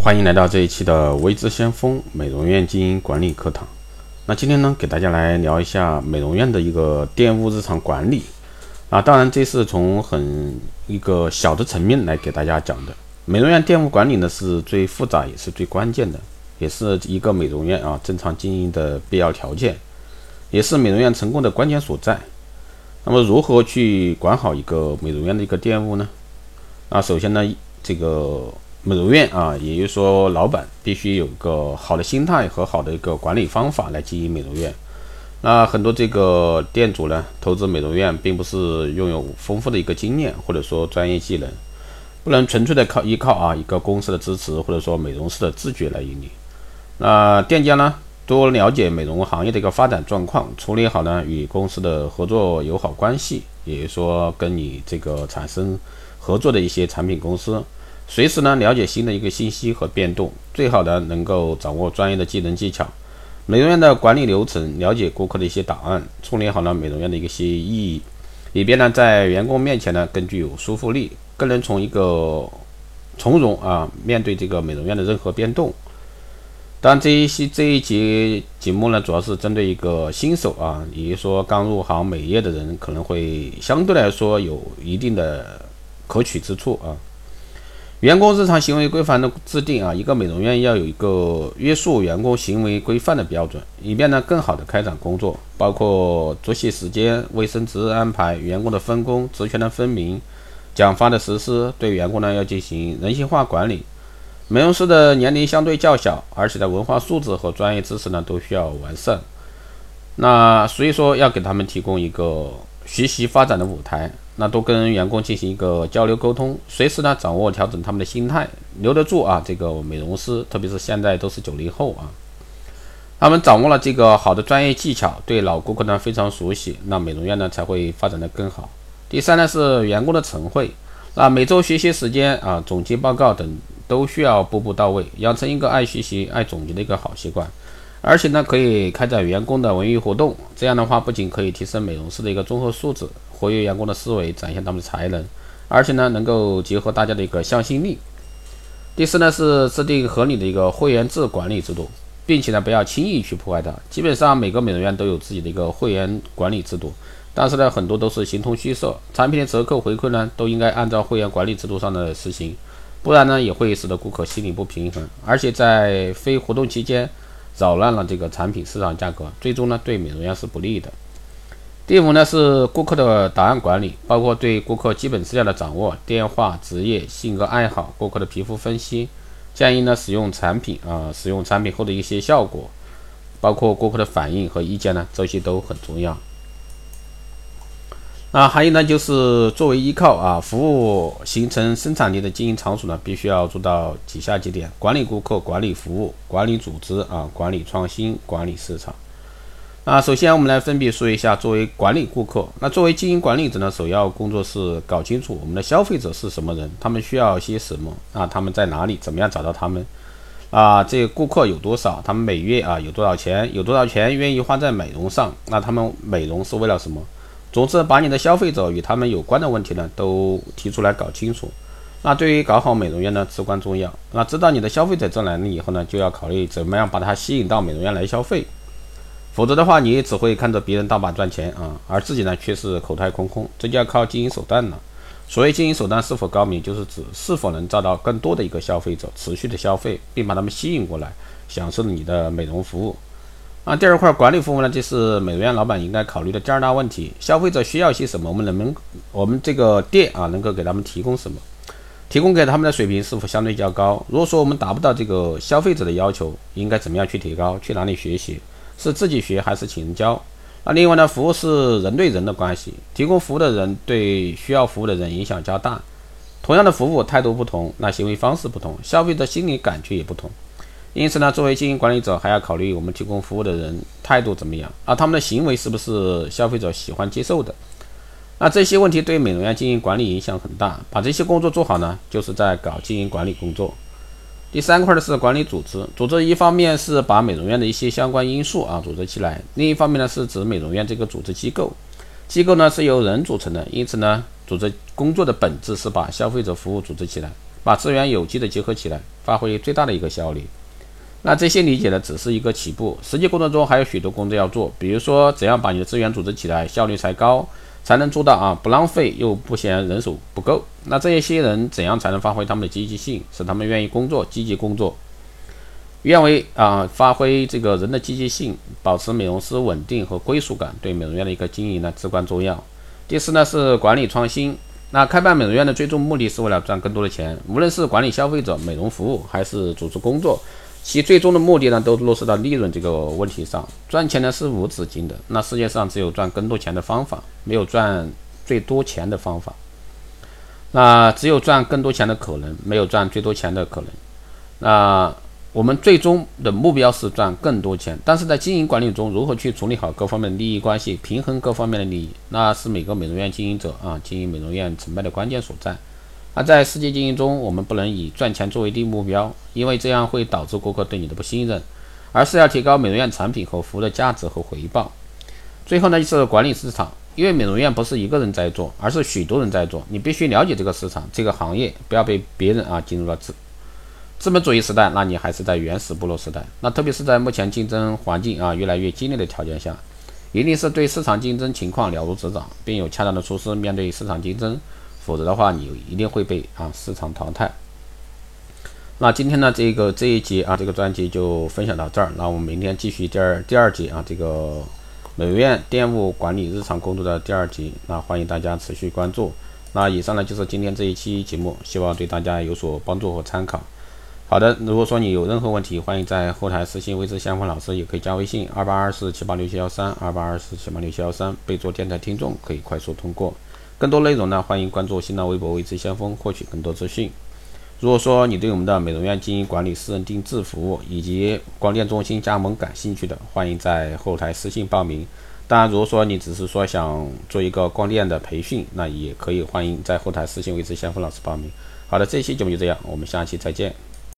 欢迎来到这一期的微知先锋美容院经营管理课堂。那今天呢，给大家来聊一下美容院的一个店务日常管理。啊，当然这是从很一个小的层面来给大家讲的。美容院店务管理呢是最复杂也是最关键的，也是一个美容院啊正常经营的必要条件，也是美容院成功的关键所在。那么如何去管好一个美容院的一个店务呢？啊，首先呢，这个美容院啊，也就是说老板必须有个好的心态和好的一个管理方法来经营美容院。那很多这个店主呢，投资美容院并不是拥有丰富的一个经验或者说专业技能，不能纯粹的靠依靠啊一个公司的支持或者说美容师的自觉来盈利。那店家呢，多了解美容行业的一个发展状况，处理好呢与公司的合作友好关系，也就是说跟你这个产生。合作的一些产品公司，随时呢了解新的一个信息和变动，最好呢能够掌握专业的技能技巧。美容院的管理流程，了解顾客的一些档案，处理好了美容院的一些意义，以便呢在员工面前呢更具有说服力，更能从一个从容啊面对这个美容院的任何变动。当然这一些这一节节目呢，主要是针对一个新手啊，也就是说刚入行美业的人，可能会相对来说有一定的。可取之处啊，员工日常行为规范的制定啊，一个美容院要有一个约束员工行为规范的标准，以便呢更好的开展工作，包括作息时间、卫生值日安排、员工的分工、职权的分明、奖罚的实施，对员工呢要进行人性化管理。美容师的年龄相对较小，而且呢文化素质和专业知识呢都需要完善，那所以说要给他们提供一个学习发展的舞台。那多跟员工进行一个交流沟通，随时呢掌握调整他们的心态，留得住啊这个美容师，特别是现在都是九零后啊，他们掌握了这个好的专业技巧，对老顾客呢非常熟悉，那美容院呢才会发展的更好。第三呢是员工的晨会，那每周学习时间啊、总结报告等都需要步步到位，养成一个爱学习、爱总结的一个好习惯，而且呢可以开展员工的文娱活动，这样的话不仅可以提升美容师的一个综合素质。活跃员工的思维，展现他们的才能，而且呢，能够结合大家的一个向心力。第四呢，是制定合理的一个会员制管理制度，并且呢，不要轻易去破坏它。基本上每个美容院都有自己的一个会员管理制度，但是呢，很多都是形同虚设。产品的折扣回馈呢，都应该按照会员管理制度上的实行，不然呢，也会使得顾客心理不平衡，而且在非活动期间扰乱了这个产品市场价格，最终呢，对美容院是不利的。第五呢是顾客的档案管理，包括对顾客基本资料的掌握、电话、职业、性格爱好、顾客的皮肤分析，建议呢使用产品啊，使用产品后的一些效果，包括顾客的反应和意见呢，这些都很重要。那还有呢就是作为依靠啊，服务形成生产力的经营场所呢，必须要做到以下几点：管理顾客、管理服务、管理组织啊，管理创新、管理市场。啊，首先我们来分别说一下，作为管理顾客，那作为经营管理者呢，首要工作是搞清楚我们的消费者是什么人，他们需要些什么啊，他们在哪里，怎么样找到他们啊？这个顾客有多少？他们每月啊有多少钱？有多少钱愿意花在美容上？那他们美容是为了什么？总之，把你的消费者与他们有关的问题呢，都提出来搞清楚。那对于搞好美容院呢，至关重要。那知道你的消费者在哪里以后呢，就要考虑怎么样把他吸引到美容院来消费。否则的话，你也只会看着别人大把赚钱啊，而自己呢却是口袋空空，这就要靠经营手段了。所谓经营手段是否高明，就是指是否能招到更多的一个消费者，持续的消费，并把他们吸引过来，享受你的美容服务。啊，第二块管理服务呢，就是美容院老板应该考虑的第二大问题：消费者需要些什么？我们能不能，我们这个店啊，能够给他们提供什么？提供给他们的水平是否相对较高？如果说我们达不到这个消费者的要求，应该怎么样去提高？去哪里学习？是自己学还是请人教？那另外呢，服务是人对人的关系，提供服务的人对需要服务的人影响较大。同样的服务态度不同，那行为方式不同，消费者心理感觉也不同。因此呢，作为经营管理者，还要考虑我们提供服务的人态度怎么样，而他们的行为是不是消费者喜欢接受的？那这些问题对美容院经营管理影响很大。把这些工作做好呢，就是在搞经营管理工作。第三块呢是管理组织，组织一方面是把美容院的一些相关因素啊组织起来，另一方面呢是指美容院这个组织机构，机构呢是由人组成的，因此呢组织工作的本质是把消费者服务组织起来，把资源有机的结合起来，发挥最大的一个效率。那这些理解呢，只是一个起步，实际工作中还有许多工作要做。比如说，怎样把你的资源组织起来，效率才高，才能做到啊不浪费又不嫌人手不够。那这一些人怎样才能发挥他们的积极性，使他们愿意工作、积极工作？愿为啊发挥这个人的积极性，保持美容师稳定和归属感，对美容院的一个经营呢至关重要。第四呢是管理创新。那开办美容院的最终目的是为了赚更多的钱，无论是管理消费者、美容服务，还是组织工作。其最终的目的呢，都落实到利润这个问题上。赚钱呢是无止境的，那世界上只有赚更多钱的方法，没有赚最多钱的方法。那只有赚更多钱的可能，没有赚最多钱的可能。那我们最终的目标是赚更多钱，但是在经营管理中，如何去处理好各方面的利益关系，平衡各方面的利益，那是每个美容院经营者啊经营美容院成败的关键所在。那在实际经营中，我们不能以赚钱作为第一目标，因为这样会导致顾客对你的不信任，而是要提高美容院产品和服务的价值和回报。最后呢，就是管理市场，因为美容院不是一个人在做，而是许多人在做，你必须了解这个市场、这个行业，不要被别人啊进入了资资本主义时代，那你还是在原始部落时代。那特别是在目前竞争环境啊越来越激烈的条件下，一定是对市场竞争情况了如指掌，并有恰当的措施面对市场竞争。否则的话，你一定会被啊市场淘汰。那今天呢，这个这一节啊，这个专辑就分享到这儿。那我们明天继续第二第二集啊，这个美容院店务管理日常工作的第二集。那欢迎大家持续关注。那以上呢就是今天这一期节目，希望对大家有所帮助和参考。好的，如果说你有任何问题，欢迎在后台私信未知相锋老师，也可以加微信二八二四七八六七幺三二八二四七八六七幺三，备注电台听众，可以快速通过。更多内容呢，欢迎关注新浪微博“未知先锋”获取更多资讯。如果说你对我们的美容院经营管理、私人定制服务以及光电中心加盟感兴趣的，欢迎在后台私信报名。当然，如果说你只是说想做一个光电的培训，那也可以欢迎在后台私信“未知先锋”老师报名。好的，这期节目就这样，我们下期再见。